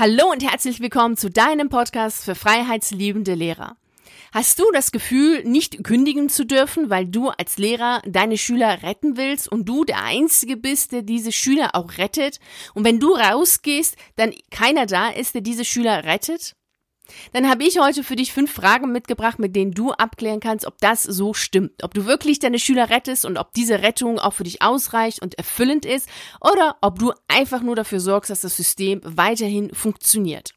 Hallo und herzlich willkommen zu deinem Podcast für freiheitsliebende Lehrer. Hast du das Gefühl, nicht kündigen zu dürfen, weil du als Lehrer deine Schüler retten willst und du der Einzige bist, der diese Schüler auch rettet? Und wenn du rausgehst, dann keiner da ist, der diese Schüler rettet? Dann habe ich heute für dich fünf Fragen mitgebracht, mit denen du abklären kannst, ob das so stimmt. Ob du wirklich deine Schüler rettest und ob diese Rettung auch für dich ausreicht und erfüllend ist oder ob du einfach nur dafür sorgst, dass das System weiterhin funktioniert.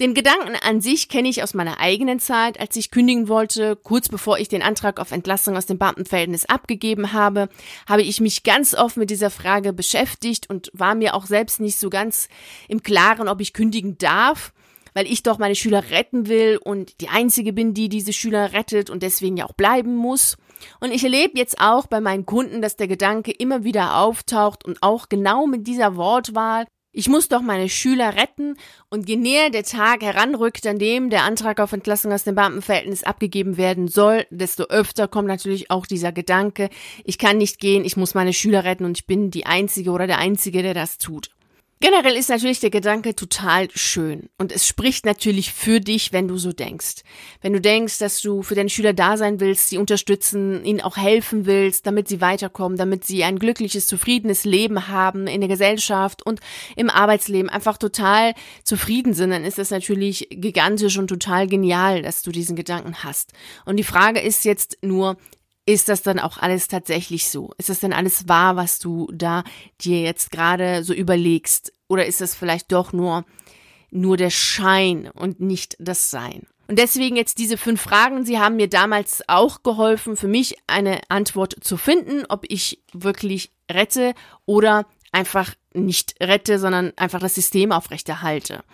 Den Gedanken an sich kenne ich aus meiner eigenen Zeit, als ich kündigen wollte, kurz bevor ich den Antrag auf Entlassung aus dem Beamtenverhältnis abgegeben habe, habe ich mich ganz oft mit dieser Frage beschäftigt und war mir auch selbst nicht so ganz im Klaren, ob ich kündigen darf weil ich doch meine Schüler retten will und die Einzige bin, die diese Schüler rettet und deswegen ja auch bleiben muss. Und ich erlebe jetzt auch bei meinen Kunden, dass der Gedanke immer wieder auftaucht und auch genau mit dieser Wortwahl, ich muss doch meine Schüler retten und je näher der Tag heranrückt, an dem der Antrag auf Entlassung aus dem Beamtenverhältnis abgegeben werden soll, desto öfter kommt natürlich auch dieser Gedanke, ich kann nicht gehen, ich muss meine Schüler retten und ich bin die Einzige oder der Einzige, der das tut. Generell ist natürlich der Gedanke total schön und es spricht natürlich für dich, wenn du so denkst. Wenn du denkst, dass du für deine Schüler da sein willst, sie unterstützen, ihnen auch helfen willst, damit sie weiterkommen, damit sie ein glückliches, zufriedenes Leben haben in der Gesellschaft und im Arbeitsleben, einfach total zufrieden sind, dann ist das natürlich gigantisch und total genial, dass du diesen Gedanken hast. Und die Frage ist jetzt nur, ist das dann auch alles tatsächlich so? Ist das denn alles wahr, was du da dir jetzt gerade so überlegst? Oder ist das vielleicht doch nur, nur der Schein und nicht das Sein? Und deswegen jetzt diese fünf Fragen. Sie haben mir damals auch geholfen, für mich eine Antwort zu finden, ob ich wirklich rette oder einfach nicht rette, sondern einfach das System aufrechterhalte.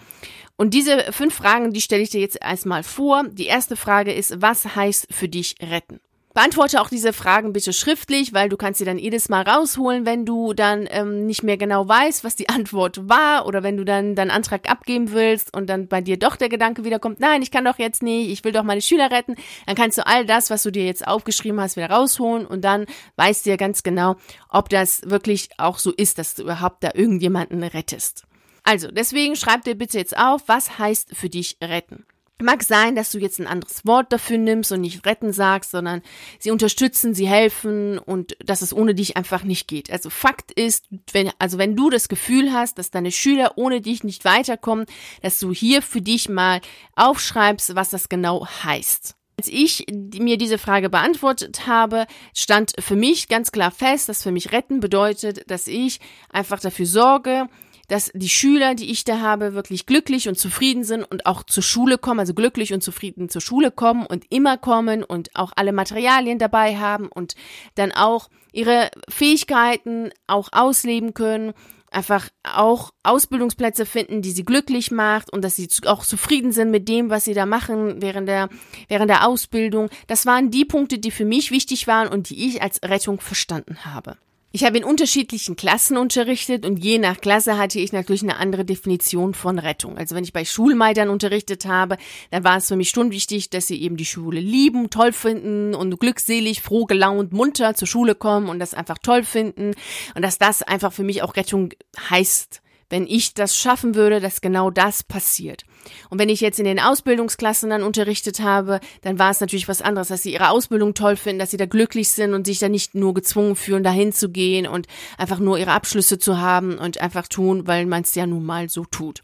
Und diese fünf Fragen, die stelle ich dir jetzt erstmal vor. Die erste Frage ist, was heißt für dich retten? Beantworte auch diese Fragen bitte schriftlich, weil du kannst sie dann jedes Mal rausholen, wenn du dann ähm, nicht mehr genau weißt, was die Antwort war oder wenn du dann deinen Antrag abgeben willst und dann bei dir doch der Gedanke wiederkommt, nein, ich kann doch jetzt nicht, ich will doch meine Schüler retten, dann kannst du all das, was du dir jetzt aufgeschrieben hast, wieder rausholen und dann weißt du ja ganz genau, ob das wirklich auch so ist, dass du überhaupt da irgendjemanden rettest. Also, deswegen schreib dir bitte jetzt auf, was heißt für dich retten. Mag sein, dass du jetzt ein anderes Wort dafür nimmst und nicht retten sagst, sondern sie unterstützen, sie helfen und dass es ohne dich einfach nicht geht. Also Fakt ist, wenn, also wenn du das Gefühl hast, dass deine Schüler ohne dich nicht weiterkommen, dass du hier für dich mal aufschreibst, was das genau heißt. Als ich mir diese Frage beantwortet habe, stand für mich ganz klar fest, dass für mich retten bedeutet, dass ich einfach dafür sorge, dass die Schüler, die ich da habe, wirklich glücklich und zufrieden sind und auch zur Schule kommen, also glücklich und zufrieden zur Schule kommen und immer kommen und auch alle Materialien dabei haben und dann auch ihre Fähigkeiten auch ausleben können, einfach auch Ausbildungsplätze finden, die sie glücklich macht und dass sie auch zufrieden sind mit dem, was sie da machen während der, während der Ausbildung. Das waren die Punkte, die für mich wichtig waren und die ich als Rettung verstanden habe. Ich habe in unterschiedlichen Klassen unterrichtet und je nach Klasse hatte ich natürlich eine andere Definition von Rettung. Also wenn ich bei Schulmeidern unterrichtet habe, dann war es für mich schon wichtig, dass sie eben die Schule lieben, toll finden und glückselig, froh gelaunt, munter zur Schule kommen und das einfach toll finden und dass das einfach für mich auch Rettung heißt wenn ich das schaffen würde, dass genau das passiert. Und wenn ich jetzt in den Ausbildungsklassen dann unterrichtet habe, dann war es natürlich was anderes, dass sie ihre Ausbildung toll finden, dass sie da glücklich sind und sich da nicht nur gezwungen fühlen, dahin zu gehen und einfach nur ihre Abschlüsse zu haben und einfach tun, weil man es ja nun mal so tut.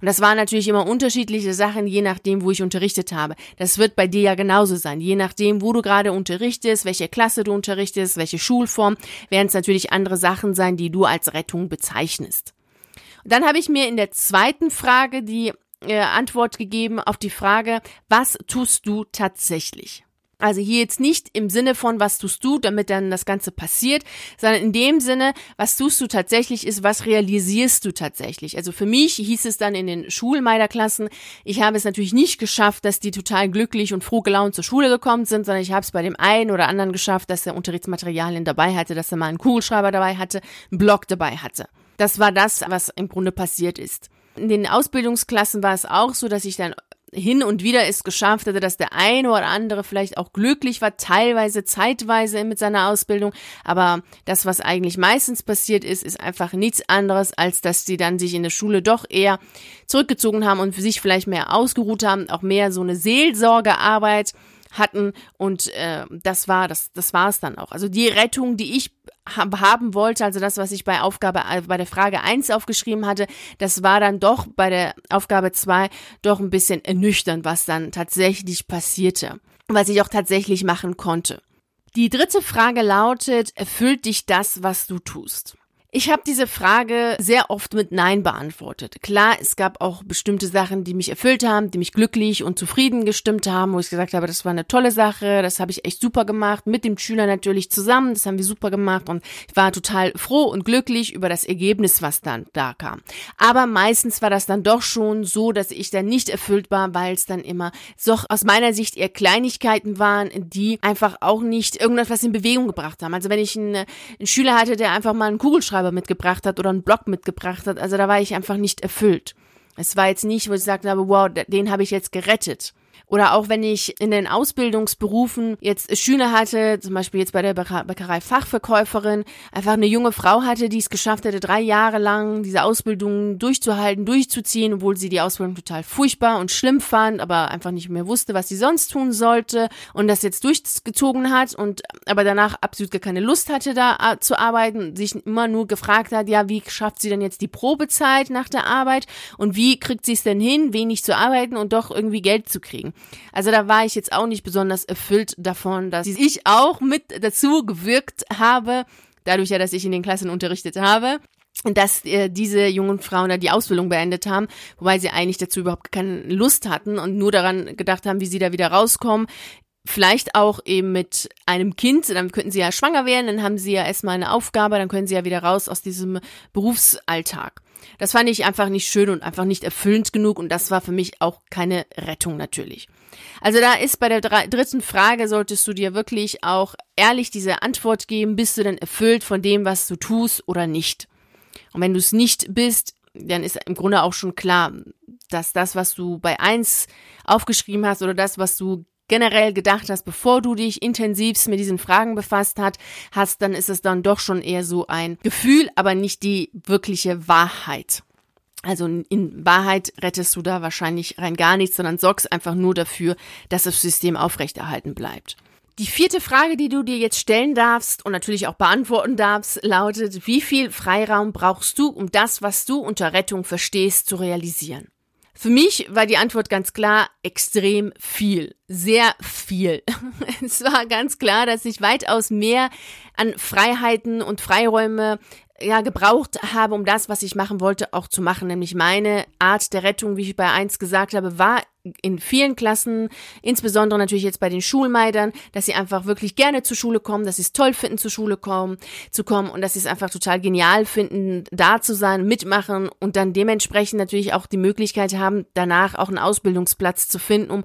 Und das waren natürlich immer unterschiedliche Sachen, je nachdem, wo ich unterrichtet habe. Das wird bei dir ja genauso sein. Je nachdem, wo du gerade unterrichtest, welche Klasse du unterrichtest, welche Schulform, werden es natürlich andere Sachen sein, die du als Rettung bezeichnest. Dann habe ich mir in der zweiten Frage die äh, Antwort gegeben auf die Frage, was tust du tatsächlich? Also hier jetzt nicht im Sinne von, was tust du, damit dann das Ganze passiert, sondern in dem Sinne, was tust du tatsächlich ist, was realisierst du tatsächlich. Also für mich hieß es dann in den Schulmeiderklassen, ich habe es natürlich nicht geschafft, dass die total glücklich und froh gelaunt zur Schule gekommen sind, sondern ich habe es bei dem einen oder anderen geschafft, dass er Unterrichtsmaterialien dabei hatte, dass er mal einen Kugelschreiber dabei hatte, einen Block dabei hatte. Das war das, was im Grunde passiert ist. In den Ausbildungsklassen war es auch so, dass ich dann hin und wieder es geschafft hatte, dass der eine oder andere vielleicht auch glücklich war, teilweise, zeitweise mit seiner Ausbildung. Aber das, was eigentlich meistens passiert ist, ist einfach nichts anderes, als dass sie dann sich in der Schule doch eher zurückgezogen haben und sich vielleicht mehr ausgeruht haben, auch mehr so eine Seelsorgearbeit hatten und äh, das war das das war es dann auch. Also die Rettung, die ich haben wollte, also das, was ich bei Aufgabe, äh, bei der Frage eins aufgeschrieben hatte, das war dann doch bei der Aufgabe zwei doch ein bisschen ernüchternd, was dann tatsächlich passierte, was ich auch tatsächlich machen konnte. Die dritte Frage lautet, erfüllt dich das, was du tust? Ich habe diese Frage sehr oft mit Nein beantwortet. Klar, es gab auch bestimmte Sachen, die mich erfüllt haben, die mich glücklich und zufrieden gestimmt haben, wo ich gesagt habe, das war eine tolle Sache, das habe ich echt super gemacht, mit dem Schüler natürlich zusammen, das haben wir super gemacht und ich war total froh und glücklich über das Ergebnis, was dann da kam. Aber meistens war das dann doch schon so, dass ich dann nicht erfüllt war, weil es dann immer so aus meiner Sicht eher Kleinigkeiten waren, die einfach auch nicht irgendetwas in Bewegung gebracht haben. Also wenn ich einen, einen Schüler hatte, der einfach mal einen Kugelschreiber Aufgabe mitgebracht hat oder einen Blog mitgebracht hat. Also da war ich einfach nicht erfüllt. Es war jetzt nicht, wo ich gesagt habe, wow, den habe ich jetzt gerettet. Oder auch wenn ich in den Ausbildungsberufen jetzt Schüler hatte, zum Beispiel jetzt bei der Bäckerei Fachverkäuferin, einfach eine junge Frau hatte, die es geschafft hätte, drei Jahre lang diese Ausbildung durchzuhalten, durchzuziehen, obwohl sie die Ausbildung total furchtbar und schlimm fand, aber einfach nicht mehr wusste, was sie sonst tun sollte und das jetzt durchgezogen hat und aber danach absolut gar keine Lust hatte, da zu arbeiten, sich immer nur gefragt hat, ja, wie schafft sie denn jetzt die Probezeit nach der Arbeit und wie kriegt sie es denn hin, wenig zu arbeiten und doch irgendwie Geld zu kriegen. Also da war ich jetzt auch nicht besonders erfüllt davon, dass ich auch mit dazu gewirkt habe, dadurch ja, dass ich in den Klassen unterrichtet habe, dass äh, diese jungen Frauen da die Ausbildung beendet haben, wobei sie eigentlich dazu überhaupt keine Lust hatten und nur daran gedacht haben, wie sie da wieder rauskommen. Vielleicht auch eben mit einem Kind, dann könnten sie ja schwanger werden, dann haben sie ja erstmal eine Aufgabe, dann können sie ja wieder raus aus diesem Berufsalltag. Das fand ich einfach nicht schön und einfach nicht erfüllend genug und das war für mich auch keine Rettung natürlich. Also da ist bei der dritten Frage solltest du dir wirklich auch ehrlich diese Antwort geben, bist du denn erfüllt von dem, was du tust oder nicht? Und wenn du es nicht bist, dann ist im Grunde auch schon klar, dass das, was du bei eins aufgeschrieben hast oder das, was du generell gedacht hast, bevor du dich intensivst mit diesen Fragen befasst hat, hast, dann ist es dann doch schon eher so ein Gefühl, aber nicht die wirkliche Wahrheit. Also in Wahrheit rettest du da wahrscheinlich rein gar nichts, sondern sorgst einfach nur dafür, dass das System aufrechterhalten bleibt. Die vierte Frage, die du dir jetzt stellen darfst und natürlich auch beantworten darfst, lautet, wie viel Freiraum brauchst du, um das, was du unter Rettung verstehst, zu realisieren? Für mich war die Antwort ganz klar extrem viel, sehr viel. Es war ganz klar, dass ich weitaus mehr an Freiheiten und Freiräume ja gebraucht habe, um das, was ich machen wollte, auch zu machen. Nämlich meine Art der Rettung, wie ich bei eins gesagt habe, war in vielen Klassen, insbesondere natürlich jetzt bei den Schulmeidern, dass sie einfach wirklich gerne zur Schule kommen, dass sie es toll finden, zur Schule kommen, zu kommen und dass sie es einfach total genial finden, da zu sein, mitmachen und dann dementsprechend natürlich auch die Möglichkeit haben, danach auch einen Ausbildungsplatz zu finden, um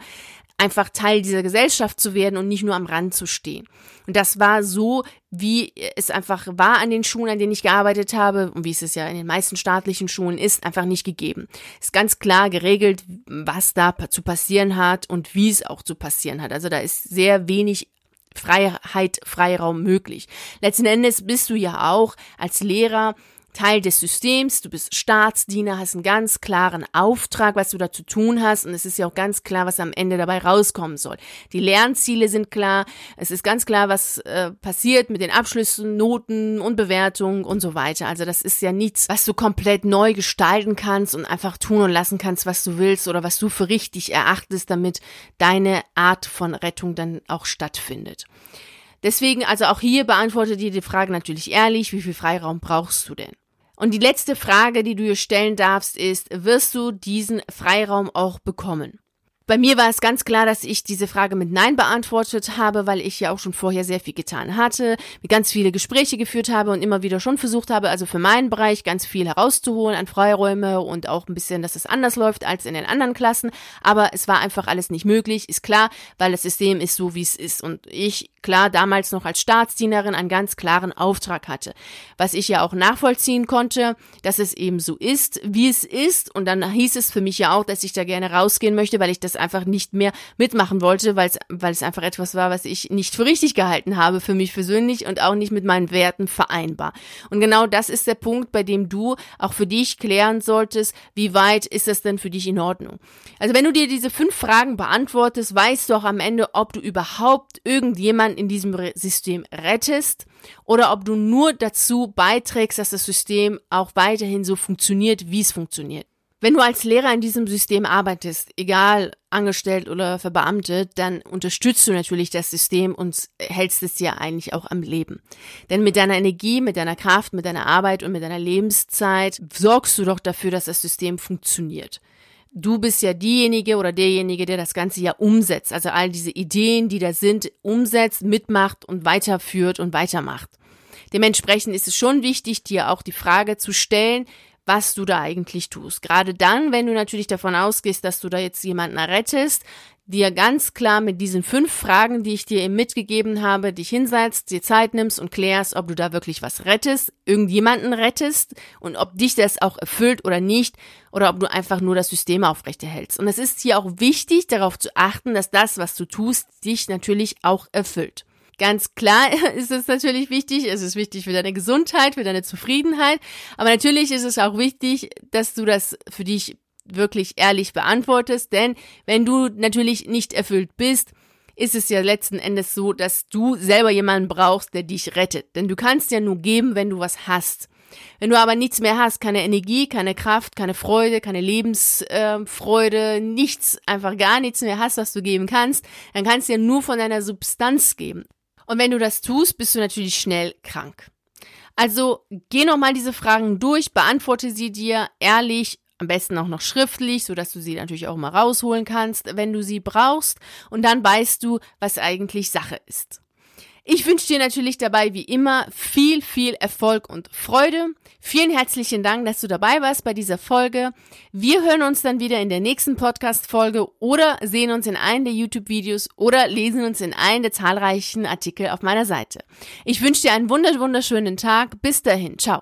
einfach Teil dieser Gesellschaft zu werden und nicht nur am Rand zu stehen. Und das war so, wie es einfach war an den Schulen, an denen ich gearbeitet habe und wie es es ja in den meisten staatlichen Schulen ist, einfach nicht gegeben. Ist ganz klar geregelt, was da zu passieren hat und wie es auch zu passieren hat. Also da ist sehr wenig Freiheit, Freiraum möglich. Letzten Endes bist du ja auch als Lehrer Teil des Systems, du bist Staatsdiener, hast einen ganz klaren Auftrag, was du da zu tun hast und es ist ja auch ganz klar, was am Ende dabei rauskommen soll. Die Lernziele sind klar, es ist ganz klar, was äh, passiert mit den Abschlüssen, Noten und Bewertungen und so weiter. Also das ist ja nichts, was du komplett neu gestalten kannst und einfach tun und lassen kannst, was du willst oder was du für richtig erachtest, damit deine Art von Rettung dann auch stattfindet. Deswegen, also auch hier beantworte dir die Frage natürlich ehrlich, wie viel Freiraum brauchst du denn? Und die letzte Frage, die du dir stellen darfst, ist, wirst du diesen Freiraum auch bekommen? Bei mir war es ganz klar, dass ich diese Frage mit Nein beantwortet habe, weil ich ja auch schon vorher sehr viel getan hatte, ganz viele Gespräche geführt habe und immer wieder schon versucht habe, also für meinen Bereich ganz viel herauszuholen an Freiräume und auch ein bisschen, dass es anders läuft als in den anderen Klassen. Aber es war einfach alles nicht möglich, ist klar, weil das System ist so, wie es ist. Und ich klar damals noch als Staatsdienerin einen ganz klaren Auftrag hatte. Was ich ja auch nachvollziehen konnte, dass es eben so ist, wie es ist. Und dann hieß es für mich ja auch, dass ich da gerne rausgehen möchte, weil ich das einfach nicht mehr mitmachen wollte, weil es, einfach etwas war, was ich nicht für richtig gehalten habe, für mich persönlich und auch nicht mit meinen Werten vereinbar. Und genau das ist der Punkt, bei dem du auch für dich klären solltest, wie weit ist das denn für dich in Ordnung. Also wenn du dir diese fünf Fragen beantwortest, weißt du auch am Ende, ob du überhaupt irgendjemand in diesem System rettest oder ob du nur dazu beiträgst, dass das System auch weiterhin so funktioniert, wie es funktioniert. Wenn du als Lehrer in diesem System arbeitest, egal angestellt oder verbeamtet, dann unterstützt du natürlich das System und hältst es dir eigentlich auch am Leben. Denn mit deiner Energie, mit deiner Kraft, mit deiner Arbeit und mit deiner Lebenszeit sorgst du doch dafür, dass das System funktioniert. Du bist ja diejenige oder derjenige, der das Ganze ja umsetzt, also all diese Ideen, die da sind, umsetzt, mitmacht und weiterführt und weitermacht. Dementsprechend ist es schon wichtig, dir auch die Frage zu stellen, was du da eigentlich tust. Gerade dann, wenn du natürlich davon ausgehst, dass du da jetzt jemanden rettest, dir ganz klar mit diesen fünf Fragen, die ich dir eben mitgegeben habe, dich hinsetzt, dir Zeit nimmst und klärst, ob du da wirklich was rettest, irgendjemanden rettest und ob dich das auch erfüllt oder nicht oder ob du einfach nur das System aufrechterhältst. Und es ist hier auch wichtig, darauf zu achten, dass das, was du tust, dich natürlich auch erfüllt. Ganz klar ist es natürlich wichtig, es ist wichtig für deine Gesundheit, für deine Zufriedenheit, aber natürlich ist es auch wichtig, dass du das für dich wirklich ehrlich beantwortest, denn wenn du natürlich nicht erfüllt bist, ist es ja letzten Endes so, dass du selber jemanden brauchst, der dich rettet. Denn du kannst ja nur geben, wenn du was hast. Wenn du aber nichts mehr hast, keine Energie, keine Kraft, keine Freude, keine Lebensfreude, äh, nichts, einfach gar nichts mehr hast, was du geben kannst, dann kannst du ja nur von deiner Substanz geben. Und wenn du das tust, bist du natürlich schnell krank. Also geh nochmal diese Fragen durch, beantworte sie dir ehrlich, am besten auch noch schriftlich, so dass du sie natürlich auch mal rausholen kannst, wenn du sie brauchst. Und dann weißt du, was eigentlich Sache ist. Ich wünsche dir natürlich dabei wie immer viel, viel Erfolg und Freude. Vielen herzlichen Dank, dass du dabei warst bei dieser Folge. Wir hören uns dann wieder in der nächsten Podcast-Folge oder sehen uns in einem der YouTube-Videos oder lesen uns in einem der zahlreichen Artikel auf meiner Seite. Ich wünsche dir einen wunderschönen Tag. Bis dahin. Ciao.